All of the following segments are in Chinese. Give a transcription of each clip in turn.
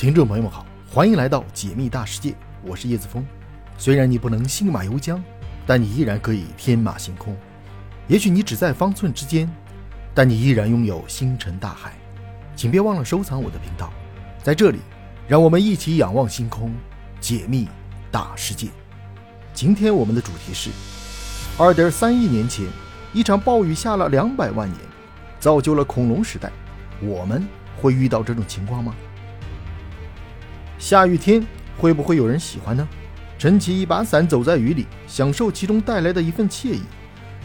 听众朋友们好，欢迎来到解密大世界，我是叶子峰。虽然你不能信马由缰，但你依然可以天马行空。也许你只在方寸之间，但你依然拥有星辰大海。请别忘了收藏我的频道，在这里，让我们一起仰望星空，解密大世界。今天我们的主题是：二点三亿年前，一场暴雨下了两百万年，造就了恐龙时代。我们会遇到这种情况吗？下雨天会不会有人喜欢呢？撑起一把伞走在雨里，享受其中带来的一份惬意。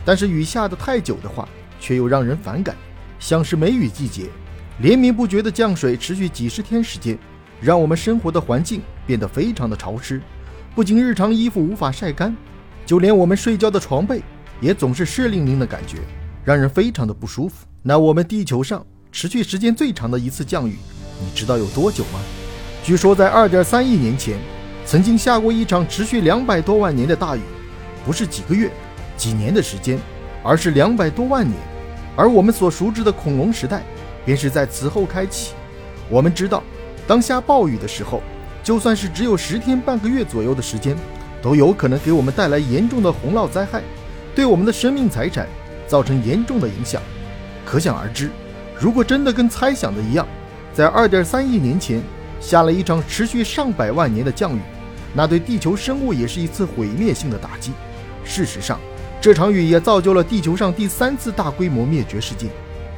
但是雨下得太久的话，却又让人反感。像是梅雨季节，连绵不绝的降水持续几十天时间，让我们生活的环境变得非常的潮湿。不仅日常衣服无法晒干，就连我们睡觉的床被也总是湿淋淋的感觉，让人非常的不舒服。那我们地球上持续时间最长的一次降雨，你知道有多久吗？据说，在二点三亿年前，曾经下过一场持续两百多万年的大雨，不是几个月、几年的时间，而是两百多万年。而我们所熟知的恐龙时代，便是在此后开启。我们知道，当下暴雨的时候，就算是只有十天半个月左右的时间，都有可能给我们带来严重的洪涝灾害，对我们的生命财产造成严重的影响。可想而知，如果真的跟猜想的一样，在二点三亿年前，下了一场持续上百万年的降雨，那对地球生物也是一次毁灭性的打击。事实上，这场雨也造就了地球上第三次大规模灭绝事件。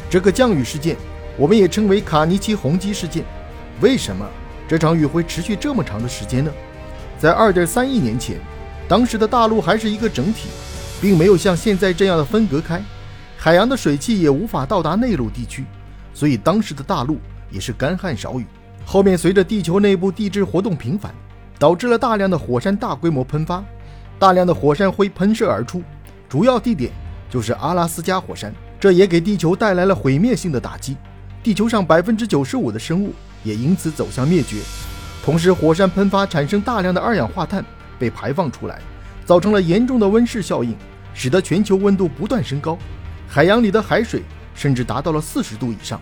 这个降雨事件，我们也称为卡尼奇洪积事件。为什么这场雨会持续这么长的时间呢？在2.3亿年前，当时的大陆还是一个整体，并没有像现在这样的分隔开，海洋的水汽也无法到达内陆地区，所以当时的大陆也是干旱少雨。后面随着地球内部地质活动频繁，导致了大量的火山大规模喷发，大量的火山灰喷射而出，主要地点就是阿拉斯加火山，这也给地球带来了毁灭性的打击，地球上百分之九十五的生物也因此走向灭绝。同时，火山喷发产生大量的二氧化碳被排放出来，造成了严重的温室效应，使得全球温度不断升高，海洋里的海水甚至达到了四十度以上。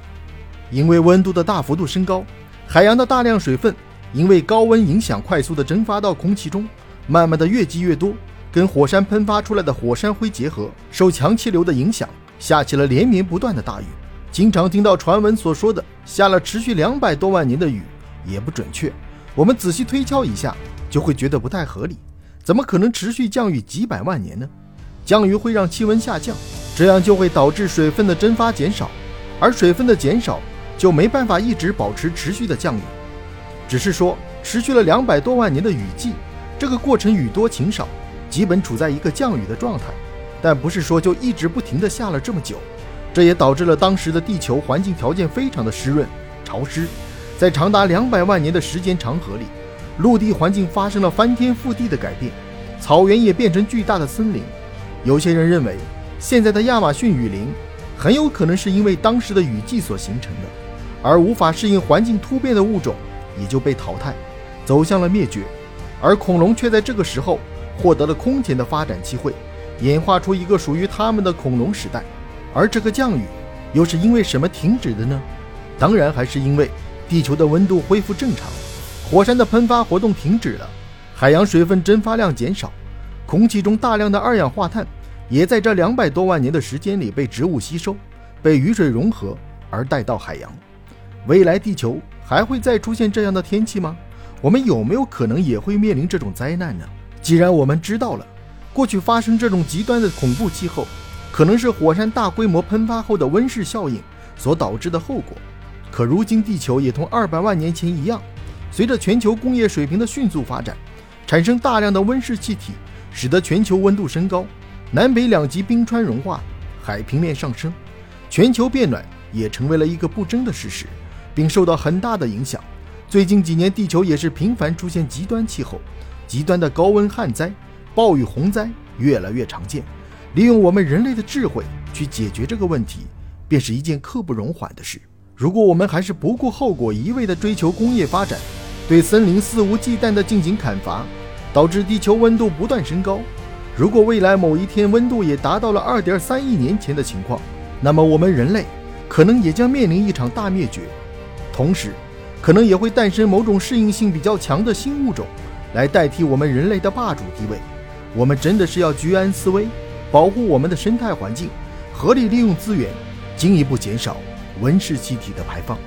因为温度的大幅度升高。海洋的大量水分因为高温影响，快速的蒸发到空气中，慢慢的越积越多，跟火山喷发出来的火山灰结合，受强气流的影响，下起了连绵不断的大雨。经常听到传闻所说的下了持续两百多万年的雨，也不准确。我们仔细推敲一下，就会觉得不太合理。怎么可能持续降雨几百万年呢？降雨会让气温下降，这样就会导致水分的蒸发减少，而水分的减少。就没办法一直保持持续的降雨，只是说持续了两百多万年的雨季，这个过程雨多晴少，基本处在一个降雨的状态，但不是说就一直不停的下了这么久，这也导致了当时的地球环境条件非常的湿润潮湿，在长达两百万年的时间长河里，陆地环境发生了翻天覆地的改变，草原也变成巨大的森林，有些人认为现在的亚马逊雨林很有可能是因为当时的雨季所形成的。而无法适应环境突变的物种也就被淘汰，走向了灭绝，而恐龙却在这个时候获得了空前的发展机会，演化出一个属于他们的恐龙时代。而这个降雨又是因为什么停止的呢？当然还是因为地球的温度恢复正常，火山的喷发活动停止了，海洋水分蒸发量减少，空气中大量的二氧化碳也在这两百多万年的时间里被植物吸收，被雨水融合而带到海洋。未来地球还会再出现这样的天气吗？我们有没有可能也会面临这种灾难呢？既然我们知道了过去发生这种极端的恐怖气候，可能是火山大规模喷发后的温室效应所导致的后果，可如今地球也同二百万年前一样，随着全球工业水平的迅速发展，产生大量的温室气体，使得全球温度升高，南北两极冰川融化，海平面上升，全球变暖也成为了一个不争的事实。并受到很大的影响。最近几年，地球也是频繁出现极端气候，极端的高温旱灾、暴雨洪灾越来越常见。利用我们人类的智慧去解决这个问题，便是一件刻不容缓的事。如果我们还是不顾后果，一味地追求工业发展，对森林肆无忌惮地进行砍伐，导致地球温度不断升高。如果未来某一天温度也达到了二点三亿年前的情况，那么我们人类可能也将面临一场大灭绝。同时，可能也会诞生某种适应性比较强的新物种，来代替我们人类的霸主地位。我们真的是要居安思危，保护我们的生态环境，合理利用资源，进一步减少温室气体的排放。